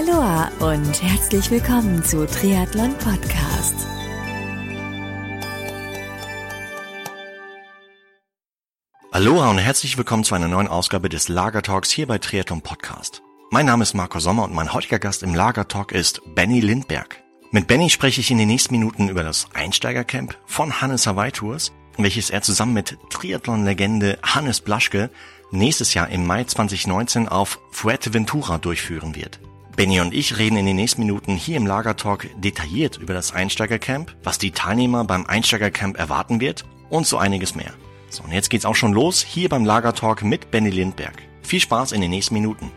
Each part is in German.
Aloha und herzlich willkommen zu Triathlon Podcast. Aloha und herzlich willkommen zu einer neuen Ausgabe des Lager Talks hier bei Triathlon Podcast. Mein Name ist Marco Sommer und mein heutiger Gast im Lager Talk ist Benny Lindberg. Mit Benny spreche ich in den nächsten Minuten über das Einsteigercamp von Hannes Hawaii Tours, welches er zusammen mit Triathlon-Legende Hannes Blaschke nächstes Jahr im Mai 2019 auf Fuerteventura durchführen wird. Benny und ich reden in den nächsten Minuten hier im Lagertalk detailliert über das Einsteigercamp, was die Teilnehmer beim Einsteigercamp erwarten wird und so einiges mehr. So, und jetzt geht's auch schon los hier beim Lagertalk mit Benny Lindberg. Viel Spaß in den nächsten Minuten.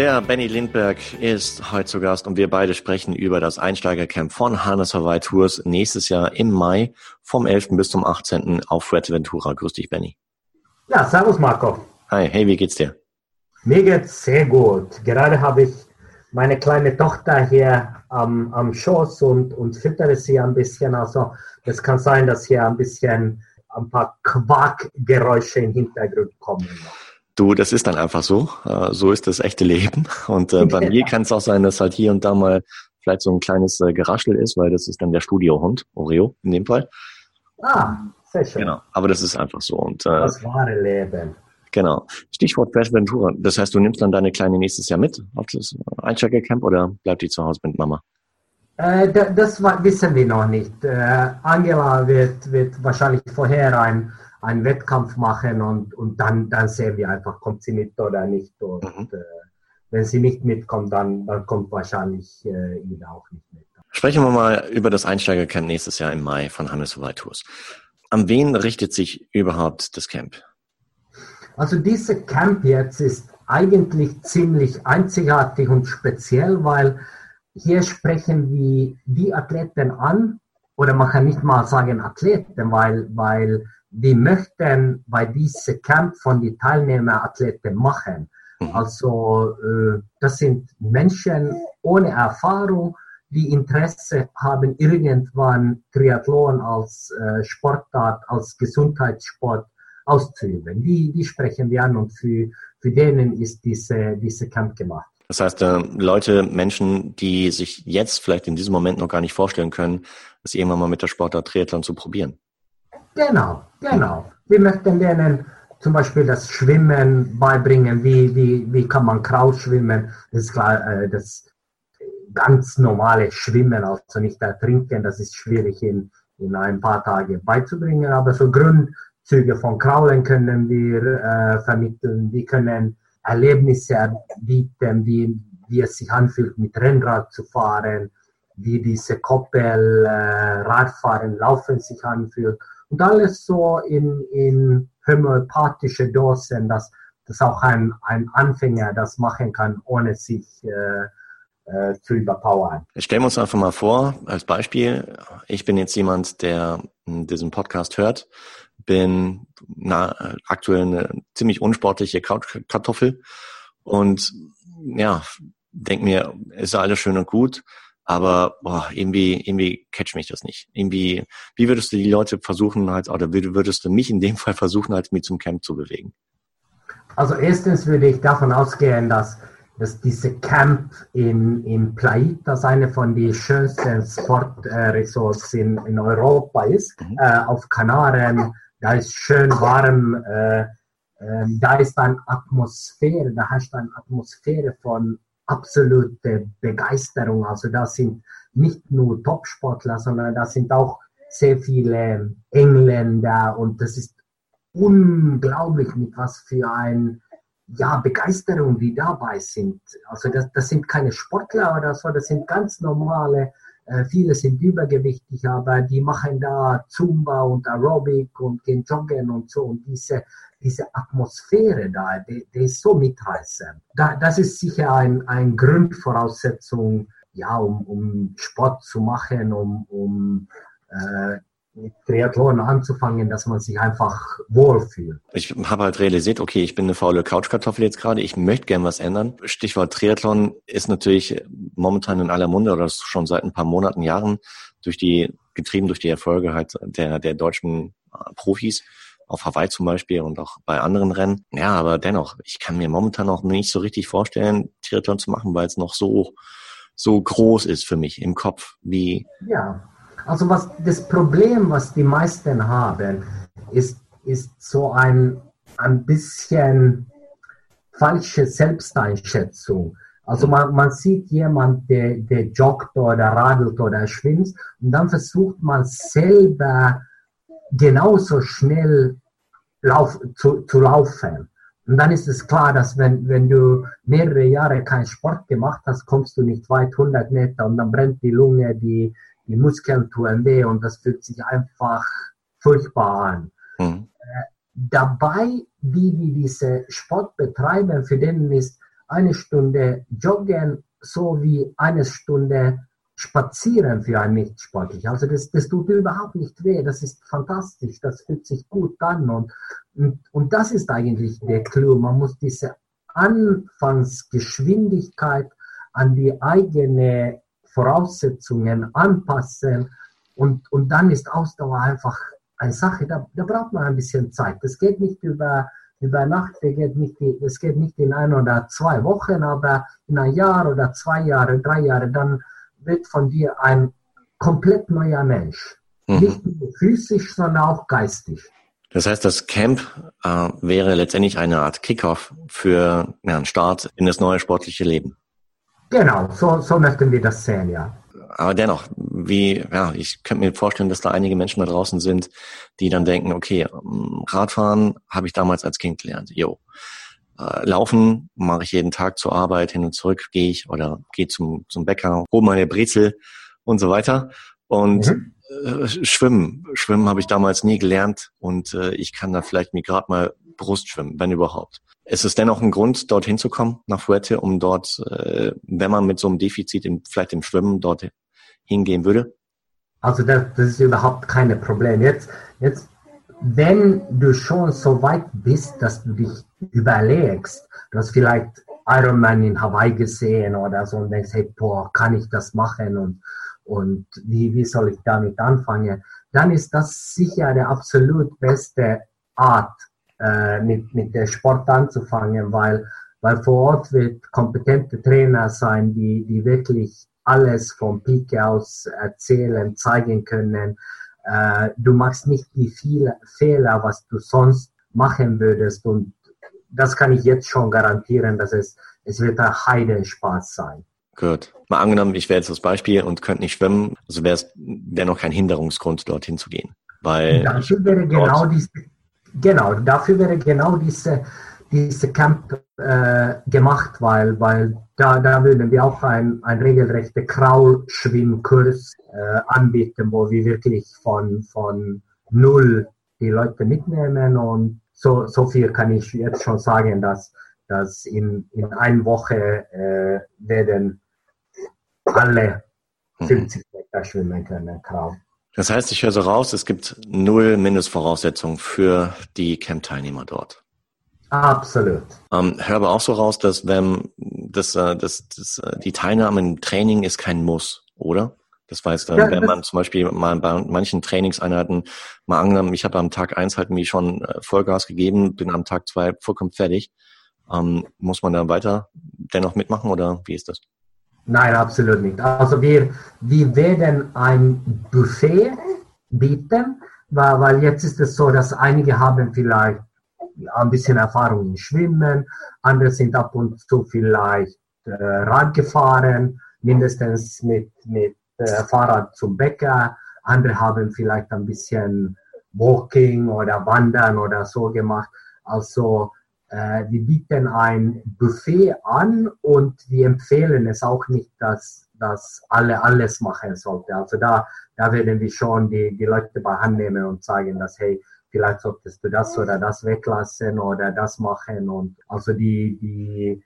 Der Benny Lindberg ist heute zu Gast und wir beide sprechen über das Einsteigercamp von Hannes Hawaii Tours nächstes Jahr im Mai vom 11. bis zum 18. auf Fuerteventura. Grüß dich, Benny. Ja, servus Marco. Hi, hey, wie geht's dir? Mir geht's sehr gut. Gerade habe ich meine kleine Tochter hier am, am Schoß und, und füttere sie ein bisschen. Also es kann sein, dass hier ein bisschen ein paar Quackgeräusche im Hintergrund kommen. Du, das ist dann einfach so. Äh, so ist das echte Leben. Und äh, bei mir kann es auch sein, dass halt hier und da mal vielleicht so ein kleines äh, Geraschel ist, weil das ist dann der Studiohund, Oreo in dem Fall. Ah, sehr schön. Genau, aber das ist einfach so. Und, äh, das wahre Leben. Genau. Stichwort Ventura. Das heißt, du nimmst dann deine Kleine nächstes Jahr mit auf das Einsteigercamp oder bleibt die zu Hause mit Mama? Äh, das wissen wir noch nicht. Angela wird, wird wahrscheinlich vorher ein einen Wettkampf machen und, und dann, dann sehen wir einfach, kommt sie mit oder nicht. Und mhm. äh, wenn sie nicht mitkommt, dann, dann kommt wahrscheinlich äh, Ida auch nicht mit. Sprechen wir mal über das Einsteigercamp nächstes Jahr im Mai von Hannes Tours. An wen richtet sich überhaupt das Camp? Also diese Camp jetzt ist eigentlich ziemlich einzigartig und speziell, weil hier sprechen wir die Athleten an, oder man kann nicht mal sagen Athleten, weil, weil wir möchten bei diesem Camp von den Teilnehmerathleten machen. Mhm. Also äh, das sind Menschen ohne Erfahrung, die Interesse haben, irgendwann Triathlon als äh, Sportart, als Gesundheitssport auszuüben. Die, die sprechen wir an und für, für denen ist diese, diese Camp gemacht. Das heißt, äh, Leute, Menschen, die sich jetzt vielleicht in diesem Moment noch gar nicht vorstellen können, das irgendwann mal mit der Sportart Triathlon zu probieren. Genau, genau. Wir möchten denen zum Beispiel das Schwimmen beibringen, wie, wie, wie kann man Kraus schwimmen. Das ist klar, äh, das ganz normale Schwimmen, also nicht ertrinken, das ist schwierig in, in ein paar Tagen beizubringen, aber so Grundzüge von Kraulen können wir äh, vermitteln. Wir können Erlebnisse bieten, wie, wie es sich anfühlt, mit Rennrad zu fahren, wie diese Koppel, äh, Radfahren, Laufen sich anfühlt und alles so in, in homöopathische Dosen, dass, dass auch ein, ein Anfänger das machen kann, ohne sich äh, äh, zu überpowern. Stellen wir uns einfach mal vor, als Beispiel, ich bin jetzt jemand, der diesen Podcast hört, bin na, aktuell eine ziemlich unsportliche Kartoffel und ja, denk mir, ist alles schön und gut, aber boah, irgendwie, irgendwie catch mich das nicht. Irgendwie, wie würdest du die Leute versuchen, halt, oder würdest du mich in dem Fall versuchen, halt mit zum Camp zu bewegen? Also erstens würde ich davon ausgehen, dass, dass diese Camp in, in Plaita eine von den schönsten Sportresorts in, in Europa ist. Mhm. Äh, auf Kanaren, da ist schön warm, äh, äh, da ist eine Atmosphäre, da hast du eine Atmosphäre von absolute Begeisterung. Also da sind nicht nur Topsportler, sondern da sind auch sehr viele Engländer und das ist unglaublich, mit was für ein ja, Begeisterung die dabei sind. Also das, das sind keine Sportler oder so, das sind ganz normale, viele sind übergewichtig, aber die machen da Zumba und Aerobic und gehen joggen und so und diese diese Atmosphäre da, die, die ist so mitreißend. Da, das ist sicher ein, ein Grundvoraussetzung, ja, um, um Sport zu machen, um, um, äh, mit Triathlon anzufangen, dass man sich einfach wohlfühlt. Ich habe halt realisiert, okay, ich bin eine faule Couchkartoffel jetzt gerade, ich möchte gern was ändern. Stichwort Triathlon ist natürlich momentan in aller Munde oder schon seit ein paar Monaten, Jahren durch die, getrieben durch die Erfolge halt der, der deutschen Profis auf Hawaii zum Beispiel und auch bei anderen Rennen. Ja, aber dennoch, ich kann mir momentan noch nicht so richtig vorstellen, Triathlon zu machen, weil es noch so, so groß ist für mich im Kopf, wie. Ja, also was das Problem, was die meisten haben, ist, ist so ein, ein bisschen falsche Selbsteinschätzung. Also man, man sieht jemand, der, der joggt oder radelt oder schwimmt und dann versucht man selber genauso schnell lauf, zu, zu laufen. Und dann ist es klar, dass wenn, wenn du mehrere Jahre keinen Sport gemacht hast, kommst du nicht weit 100 Meter und dann brennt die Lunge, die, die Muskeln tun weh und das fühlt sich einfach furchtbar an. Mhm. Äh, dabei, die, die diese Sport betreiben, für denen ist eine Stunde Joggen so wie eine Stunde Spazieren für einen Nichtsportler. Also das, das tut überhaupt nicht weh, das ist fantastisch, das fühlt sich gut an und, und, und das ist eigentlich der Clou. Man muss diese Anfangsgeschwindigkeit an die eigene Voraussetzungen anpassen und, und dann ist Ausdauer einfach eine Sache, da, da braucht man ein bisschen Zeit. Das geht nicht über, über Nacht, das geht, nicht, das geht nicht in ein oder zwei Wochen, aber in ein Jahr oder zwei Jahre, drei Jahre, dann wird von dir ein komplett neuer Mensch. Mhm. Nicht nur physisch, sondern auch geistig. Das heißt, das Camp äh, wäre letztendlich eine Art Kickoff für ja, einen Start in das neue sportliche Leben. Genau, so, so möchten wir das sehen, ja. Aber dennoch, wie, ja, ich könnte mir vorstellen, dass da einige Menschen da draußen sind, die dann denken, okay, Radfahren habe ich damals als Kind gelernt. Jo. Äh, laufen mache ich jeden Tag zur Arbeit, hin und zurück gehe ich oder gehe zum, zum Bäcker, hole meine Brezel und so weiter. Und mhm. äh, Schwimmen, Schwimmen habe ich damals nie gelernt und äh, ich kann da vielleicht mir gerade mal Brust schwimmen, wenn überhaupt. Ist es dennoch ein Grund, dorthin zu kommen, nach Fuerte, um dort, äh, wenn man mit so einem Defizit im, vielleicht im Schwimmen dort hingehen würde? Also das, das ist überhaupt kein Problem. Jetzt, jetzt wenn du schon so weit bist, dass du dich überlegst, du hast vielleicht Ironman in Hawaii gesehen oder so und denkst, hey, boah, kann ich das machen und, und wie, wie soll ich damit anfangen, dann ist das sicher die absolut beste Art, äh, mit, mit der Sport anzufangen, weil, weil vor Ort wird kompetente Trainer sein, die, die wirklich alles vom Pike aus erzählen, zeigen können, äh, du machst nicht die viele Fehler, was du sonst machen würdest. Und das kann ich jetzt schon garantieren, dass es, es wird ein Heidenspaß sein. Gut. Mal angenommen, ich wäre jetzt das Beispiel und könnte nicht schwimmen, also wäre es dennoch kein Hinderungsgrund, dorthin zu gehen. Weil dafür wäre genau diese, genau, dafür wäre genau diese, diese Camp äh, gemacht, weil, weil da, da würden wir auch ein, ein regelrechter Kraulschwimmkurs äh, anbieten, wo wir wirklich von, von null die Leute mitnehmen und so, so viel kann ich jetzt schon sagen, dass, dass in, in einer Woche äh, werden alle 50 mhm. Meter schwimmen können, Kraul. Das heißt, ich höre so raus, es gibt null Mindestvoraussetzungen für die Camp-Teilnehmer dort. Absolut. Ähm, höre aber auch so raus, dass wenn das, äh, das, das, äh, die Teilnahme im Training ist kein Muss, oder? Das heißt, ja, wenn man zum Beispiel mal bei manchen Trainingseinheiten mal angenommen, ich habe am Tag eins halt mir schon äh, Vollgas gegeben, bin am Tag zwei vollkommen fertig. Ähm, muss man da weiter dennoch mitmachen oder wie ist das? Nein, absolut nicht. Also wir, wir werden ein Buffet bieten, weil, weil jetzt ist es so, dass einige haben vielleicht ein bisschen Erfahrung im Schwimmen, andere sind ab und zu vielleicht äh, Rad gefahren, mindestens mit, mit äh, Fahrrad zum Bäcker, andere haben vielleicht ein bisschen Walking oder Wandern oder so gemacht. Also wir bieten ein Buffet an und wir empfehlen es auch nicht, dass, dass alle alles machen sollten. Also da, da werden wir schon die, die Leute bei Hand nehmen und sagen, dass hey, vielleicht solltest du das oder das weglassen oder das machen. Und also die, die,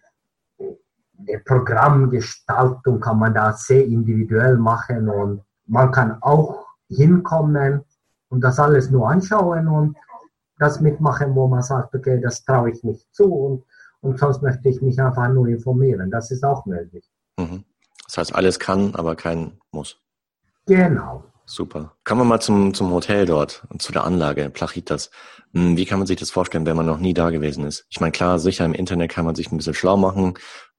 die Programmgestaltung kann man da sehr individuell machen und man kann auch hinkommen und das alles nur anschauen und das mitmachen, wo man sagt, okay, das traue ich nicht zu und, und sonst möchte ich mich einfach nur informieren. Das ist auch möglich. Mhm. Das heißt, alles kann, aber kein muss. Genau. Super. Kommen wir mal zum, zum Hotel dort und zu der Anlage, Plachitas. Hm, wie kann man sich das vorstellen, wenn man noch nie da gewesen ist? Ich meine, klar, sicher im Internet kann man sich ein bisschen schlau machen,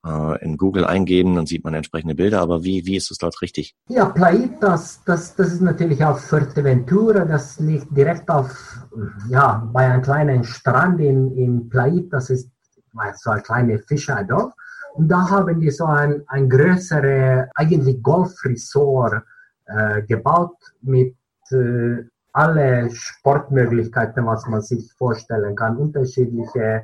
äh, in Google eingeben, dann sieht man entsprechende Bilder, aber wie, wie ist es dort richtig? Ja, Plaitas, das, das ist natürlich auf Fuerteventura, das liegt direkt auf, ja, bei einem kleinen Strand in, in Plaitas, ist so ein kleines Fischerdorf. Und da haben die so ein, ein größere, eigentlich Golfresort äh, gebaut mit äh, alle Sportmöglichkeiten, was man sich vorstellen kann. Unterschiedliche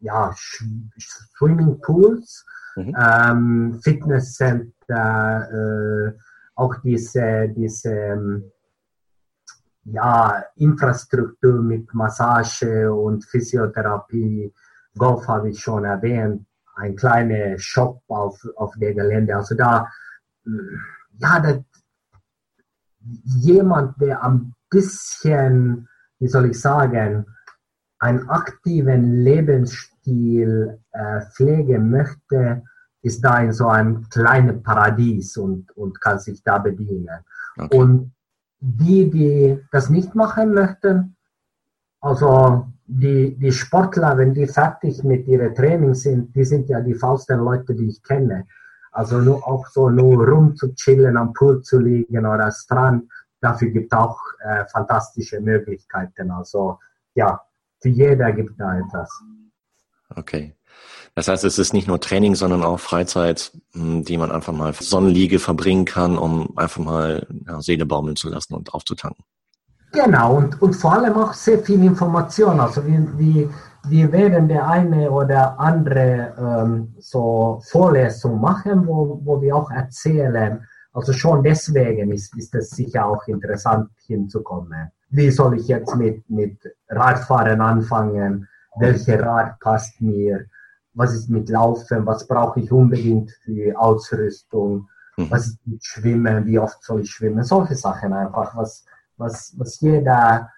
ja, Swimmingpools, mhm. ähm, Fitnesscenter, äh, auch diese, diese ähm, ja, Infrastruktur mit Massage und Physiotherapie. Golf habe ich schon erwähnt, ein kleiner Shop auf, auf der Gelände. Also da, ja, das, jemand, der ein bisschen, wie soll ich sagen, einen aktiven Lebensstil äh, pflegen möchte, ist da in so einem kleinen Paradies und, und kann sich da bedienen. Okay. Und die, die das nicht machen möchten, also die, die Sportler, wenn die fertig mit ihrem Training sind, die sind ja die faulsten Leute, die ich kenne. Also nur auch so nur rum zu chillen, am Pool zu liegen oder Strand, dafür gibt es auch äh, fantastische Möglichkeiten. Also ja, jeder gibt da etwas. Okay. Das heißt, es ist nicht nur Training, sondern auch Freizeit, hm, die man einfach mal Sonnenliege verbringen kann, um einfach mal ja, Seele baumeln zu lassen und aufzutanken. Genau, und, und vor allem auch sehr viel Information. Also wie, wie, wir werden der eine oder andere ähm, so Vorlesung machen, wo, wo wir auch erzählen. Also schon deswegen ist, ist es sicher auch interessant hinzukommen. Wie soll ich jetzt mit, mit Radfahren anfangen? Welche Rad passt mir? Was ist mit Laufen? Was brauche ich unbedingt für Ausrüstung? Mhm. Was ist mit Schwimmen? Wie oft soll ich schwimmen? Solche Sachen einfach, was, was, was jeder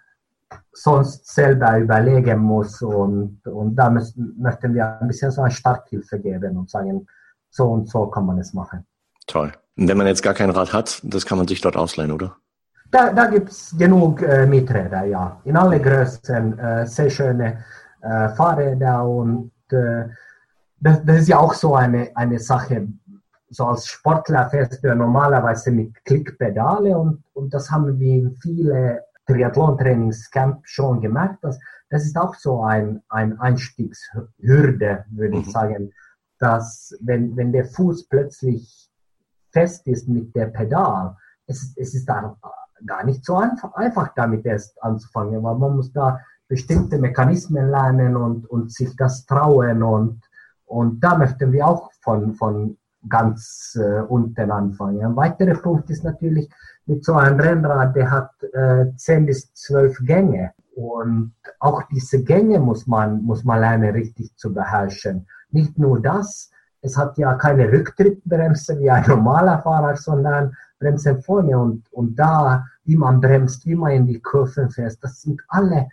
sonst selber überlegen muss. Und, und da müssen, möchten wir ein bisschen so eine Starthilfe geben und sagen, so und so kann man es machen. Toll. Und wenn man jetzt gar kein Rad hat, das kann man sich dort ausleihen, oder? Da, da gibt es genug äh, Mieträder, ja. In alle Größen, äh, sehr schöne äh, Fahrräder und äh, das, das, ist ja auch so eine, eine Sache. So als Sportler fährst du ja normalerweise mit Klickpedale und, und das haben wir in viele Triathlon-Trainingscamp schon gemerkt. Dass, das ist auch so ein, ein Einstiegshürde, würde mhm. ich sagen, dass wenn, wenn der Fuß plötzlich fest ist mit der Pedal, es, es ist dann gar nicht so einfach, einfach damit erst anzufangen, weil man muss da bestimmte Mechanismen lernen und, und sich das trauen und, und da möchten wir auch von, von ganz äh, unten anfangen. Ein weiterer Punkt ist natürlich mit so einem Rennrad, der hat äh, 10 bis 12 Gänge und auch diese Gänge muss man, muss man lernen richtig zu beherrschen. Nicht nur das, es hat ja keine Rücktrittbremse wie ein normaler Fahrer, sondern Bremsen vorne und, und da, wie man bremst, wie man in die Kurven fährt. Das sind alle,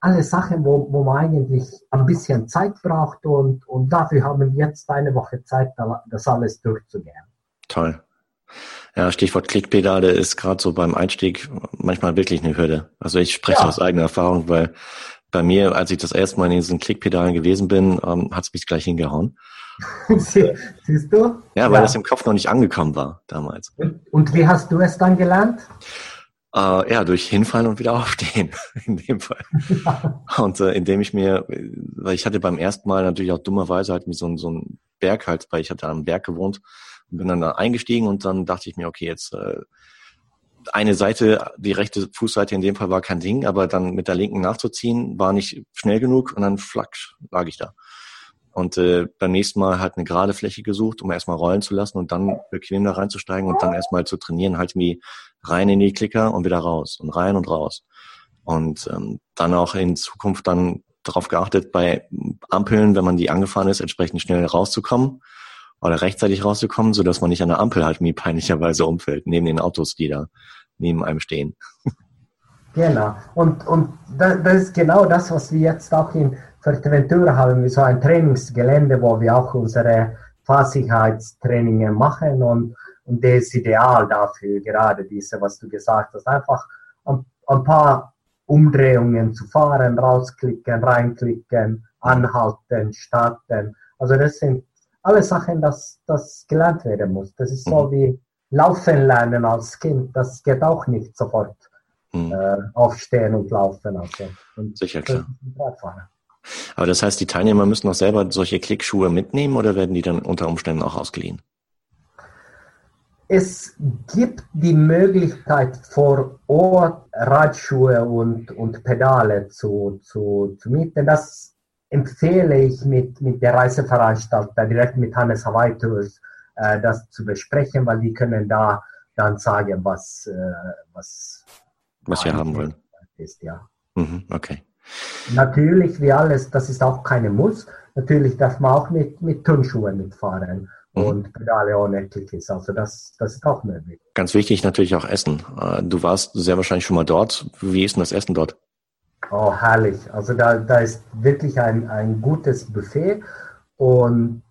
alle Sachen, wo, wo man eigentlich ein bisschen Zeit braucht und, und dafür haben wir jetzt eine Woche Zeit, das alles durchzugehen. Toll. Ja, Stichwort Klickpedale ist gerade so beim Einstieg manchmal wirklich eine Hürde. Also ich spreche ja. aus eigener Erfahrung, weil bei mir, als ich das erste Mal in diesen Klickpedalen gewesen bin, ähm, hat es mich gleich hingehauen. Siehst du? Ja, weil ja. das im Kopf noch nicht angekommen war damals. Und, wie hast du es dann gelernt? Äh, ja, durch Hinfallen und wieder aufstehen, in dem Fall. und äh, indem ich mir, weil ich hatte beim ersten Mal natürlich auch dummerweise halt mit so, so einem Berg halt, weil ich hatte am Berg gewohnt und bin dann da eingestiegen und dann dachte ich mir, okay, jetzt äh, eine Seite, die rechte Fußseite in dem Fall war kein Ding, aber dann mit der linken nachzuziehen, war nicht schnell genug und dann flack lag ich da. Und äh, beim nächsten Mal halt eine gerade Fläche gesucht, um erstmal rollen zu lassen und dann bequem da reinzusteigen und dann erstmal zu trainieren, halt wie rein in die Klicker und wieder raus und rein und raus. Und ähm, dann auch in Zukunft dann darauf geachtet, bei Ampeln, wenn man die angefahren ist, entsprechend schnell rauszukommen oder rechtzeitig rauszukommen, so dass man nicht an der Ampel halt wie peinlicherweise umfällt, neben den Autos, die da neben einem stehen. Genau. Und, und das ist genau das, was wir jetzt auch in Fuerteventura haben, wie so ein Trainingsgelände, wo wir auch unsere Fahrsicherheitstrainingen machen und, und das ist ideal dafür, gerade diese, was du gesagt hast, einfach ein, ein paar Umdrehungen zu fahren, rausklicken, reinklicken, anhalten, starten. Also das sind alle Sachen, dass das gelernt werden muss. Das ist so mhm. wie Laufen lernen als Kind. Das geht auch nicht sofort mhm. äh, aufstehen und laufen. Also. Und Sicher, klar. Aber das heißt, die Teilnehmer müssen auch selber solche Klickschuhe mitnehmen oder werden die dann unter Umständen auch ausgeliehen? Es gibt die Möglichkeit vor Ort Radschuhe und, und Pedale zu, zu, zu mieten. Das empfehle ich mit, mit der Reiseveranstalter, direkt mit Hannes Hawaii Tours, äh, das zu besprechen, weil die können da dann sagen, was, äh, was, was sie haben wollen. Ist, ja. Mhm, okay. Natürlich, wie alles, das ist auch keine Muss. Natürlich darf man auch mit, mit Turnschuhen mitfahren mhm. und Pedale ohne Klickis. Also das, das ist auch möglich. Ganz wichtig natürlich auch Essen. Äh, du warst sehr wahrscheinlich schon mal dort. Wie ist denn das Essen dort? Oh, herrlich. Also da, da ist wirklich ein, ein gutes Buffet. Und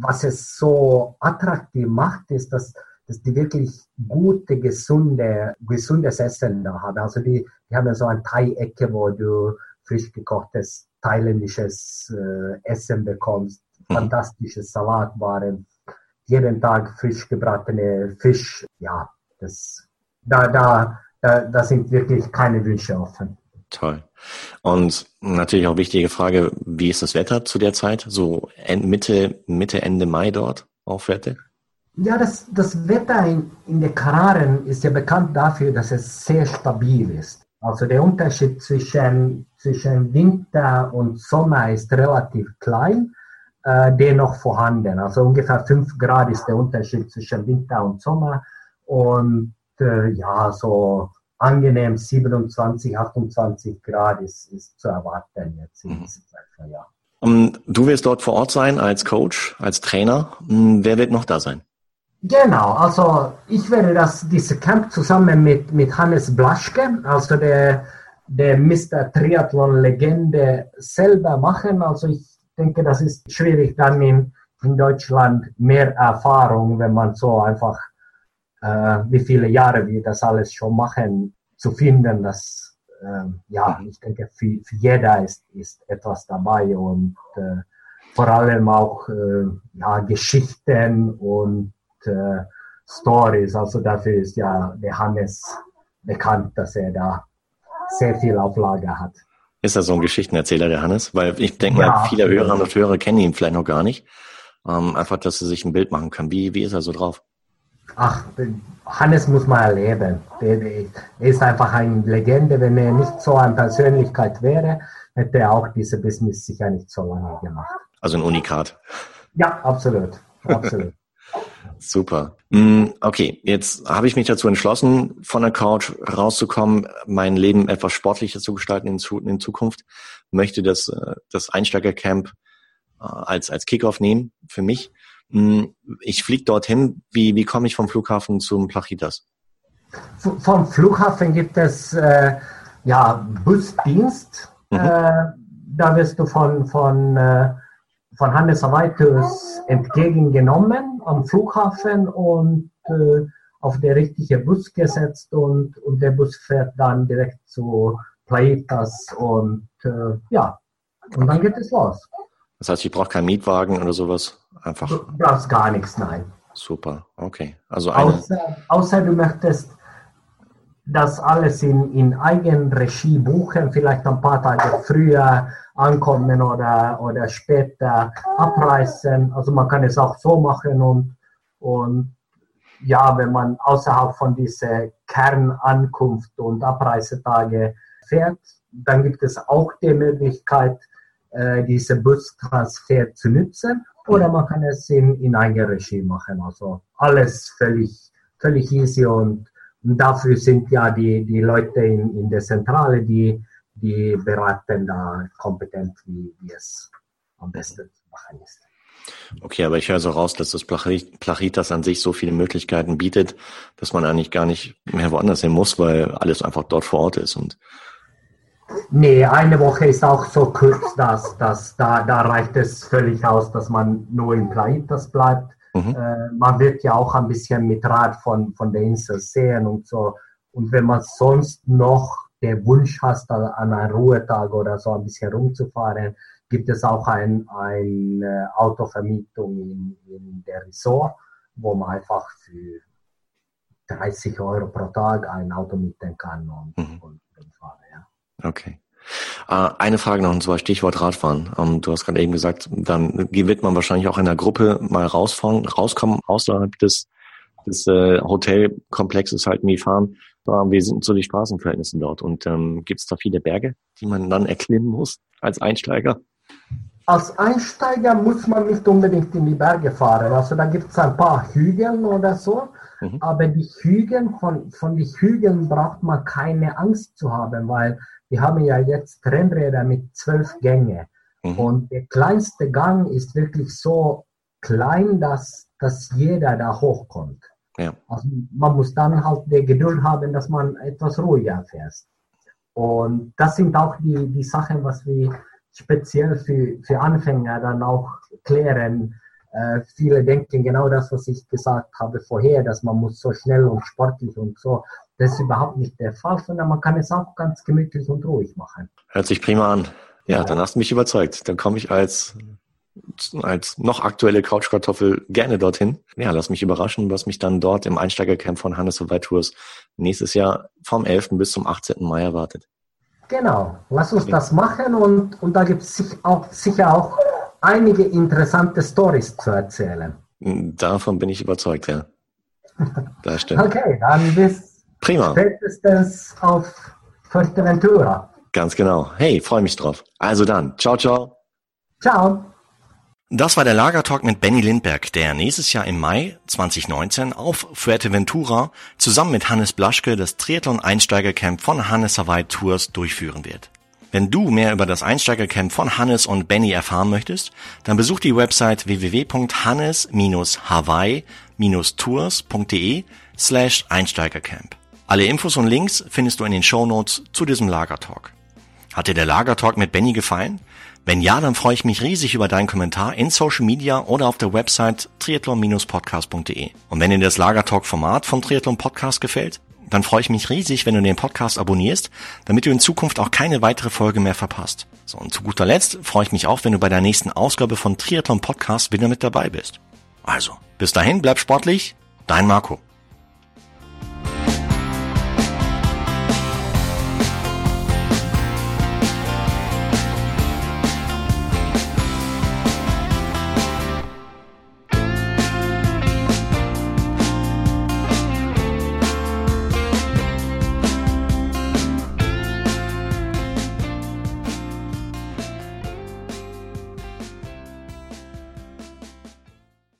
was es so attraktiv macht, ist, dass, dass die wirklich gute, gesunde, gesundes Essen da haben. Also die, die haben so eine Thai-Ecke, wo du frisch gekochtes thailändisches äh, Essen bekommst, mhm. fantastisches Salatwaren, jeden Tag frisch gebratene Fisch. Ja, das, da, da, da, da sind wirklich keine Wünsche offen. Toll. Und natürlich auch wichtige Frage, wie ist das Wetter zu der Zeit? So Mitte, Mitte, Ende Mai dort auf Wette? Ja, das, das Wetter in, in der Kanaren ist ja bekannt dafür, dass es sehr stabil ist. Also der Unterschied zwischen, zwischen Winter und Sommer ist relativ klein, äh, dennoch vorhanden. Also ungefähr 5 Grad ist der Unterschied zwischen Winter und Sommer. Und äh, ja, so angenehm 27, 28 Grad ist, ist zu erwarten jetzt in mhm. diesem Jahr. Um, du wirst dort vor Ort sein als Coach, als Trainer. Hm, wer wird noch da sein? Genau, also ich werde das, diese Camp zusammen mit, mit Hannes Blaschke, also der, der Mr. Triathlon-Legende, selber machen. Also ich denke, das ist schwierig dann in, in Deutschland mehr Erfahrung, wenn man so einfach äh, wie viele Jahre wir das alles schon machen, zu finden, dass äh, ja, ich denke, für, für jeder ist, ist etwas dabei und äh, vor allem auch äh, ja, Geschichten und äh, Stories. Also dafür ist ja der Hannes bekannt, dass er da sehr viel Auflage hat. Ist er so ein Geschichtenerzähler, der Hannes? Weil ich denke ja, mal, viele Hörerinnen und Hörer kennen ihn vielleicht noch gar nicht. Ähm, einfach, dass sie sich ein Bild machen können. Wie, wie ist er so drauf? Ach, Hannes muss man erleben. Der ist einfach eine Legende. Wenn er nicht so eine Persönlichkeit wäre, hätte er auch diese Business sicher nicht so lange gemacht. Also ein Unikat. Ja, absolut. Absolut. Super. Mm, okay, jetzt habe ich mich dazu entschlossen, von der Couch rauszukommen, mein Leben etwas sportlicher zu gestalten in, Zukunft. Möchte das, äh, das Einsteigercamp äh, als, als Kickoff nehmen für mich. Hm, ich fliege dorthin. Wie, wie komme ich vom Flughafen zum Plachitas? Vom Flughafen gibt es äh, ja Busdienst. Mhm. Äh, da wirst du von, von, äh, von Hannes Awaitus entgegengenommen am Flughafen und äh, auf der richtige Bus gesetzt und, und der Bus fährt dann direkt zu Plaitas und äh, ja, und dann geht es los. Das heißt, ich brauche keinen Mietwagen oder sowas? Einfach. Du brauchst gar nichts, nein. Super, okay. Also eine außer, außer du möchtest das alles in, in Eigenregie buchen, vielleicht ein paar Tage früher ankommen oder, oder später abreisen. Also man kann es auch so machen und, und ja, wenn man außerhalb von dieser Kernankunft und Abreisetage fährt, dann gibt es auch die Möglichkeit, äh, diese Bustransfer zu nutzen oder man kann es in, in Eigenregie machen. Also alles völlig, völlig easy und, und dafür sind ja die, die Leute in, in der Zentrale, die, die beraten da kompetent, wie, wie es am besten zu machen ist. Okay, aber ich höre so raus, dass das Plachitas an sich so viele Möglichkeiten bietet, dass man eigentlich gar nicht mehr woanders hin muss, weil alles einfach dort vor Ort ist und Nee, eine Woche ist auch so kurz, dass, dass da, da reicht es völlig aus, dass man nur in Plaitas bleibt. Mhm. Äh, man wird ja auch ein bisschen mit Rad von, von der Insel sehen und so. Und wenn man sonst noch den Wunsch hat, an einem Ruhetag oder so ein bisschen rumzufahren, gibt es auch eine ein äh, Autovermietung in, in der Resort, wo man einfach für 30 Euro pro Tag ein Auto mieten kann und, mhm. und, und fahren. Ja. Okay. Uh, eine Frage noch, und zwar Stichwort Radfahren. Ähm, du hast gerade eben gesagt, dann wird man wahrscheinlich auch in der Gruppe mal rausfahren, rauskommen außerhalb des, des äh, Hotelkomplexes halt nie fahren. Uh, wie sind so die Straßenverhältnisse dort? Und ähm, gibt es da viele Berge, die man dann erklimmen muss als Einsteiger? Als Einsteiger muss man nicht unbedingt in die Berge fahren. Also da gibt es ein paar Hügel oder so. Mhm. Aber die Hügel, von, von den Hügeln braucht man keine Angst zu haben, weil wir haben ja jetzt Rennräder mit zwölf Gänge. Mhm. Und der kleinste Gang ist wirklich so klein, dass, dass jeder da hochkommt. Ja. Also man muss dann halt die Geduld haben, dass man etwas ruhiger fährt. Und das sind auch die, die Sachen, was wir speziell für, für Anfänger dann auch klären. Äh, viele denken genau das, was ich gesagt habe vorher, dass man muss so schnell und sportlich und so. Das ist überhaupt nicht der Fall, sondern man kann es auch ganz gemütlich und ruhig machen. Hört sich prima an. Ja, ja. dann hast du mich überzeugt. Dann komme ich als als noch aktuelle Couchkartoffel gerne dorthin. Ja, lass mich überraschen, was mich dann dort im Einsteigercamp von Hannes Soweit Tours nächstes Jahr vom 11. bis zum 18. Mai erwartet. Genau, lass uns okay. das machen und, und da gibt es sich auch, sicher auch einige interessante Stories zu erzählen. Davon bin ich überzeugt, ja. Das stimmt. Okay, dann bis Prima. spätestens auf Fuerteventura. Ganz genau. Hey, freue mich drauf. Also dann, ciao, ciao. Ciao. Das war der Lagertalk mit Benny Lindberg, der nächstes Jahr im Mai 2019 auf Fuerteventura zusammen mit Hannes Blaschke das Triathlon Einsteigercamp von Hannes Hawaii Tours durchführen wird. Wenn du mehr über das Einsteigercamp von Hannes und Benny erfahren möchtest, dann besuch die Website www.hannes-hawaii-tours.de slash Einsteigercamp. Alle Infos und Links findest du in den Shownotes zu diesem Lagertalk. Hat dir der Lagertalk mit Benny gefallen? Wenn ja, dann freue ich mich riesig über deinen Kommentar in Social Media oder auf der Website triathlon-podcast.de. Und wenn dir das Lagertalk-Format vom Triathlon Podcast gefällt, dann freue ich mich riesig, wenn du den Podcast abonnierst, damit du in Zukunft auch keine weitere Folge mehr verpasst. So, und zu guter Letzt freue ich mich auch, wenn du bei der nächsten Ausgabe von Triathlon Podcast wieder mit dabei bist. Also, bis dahin, bleib sportlich, dein Marco.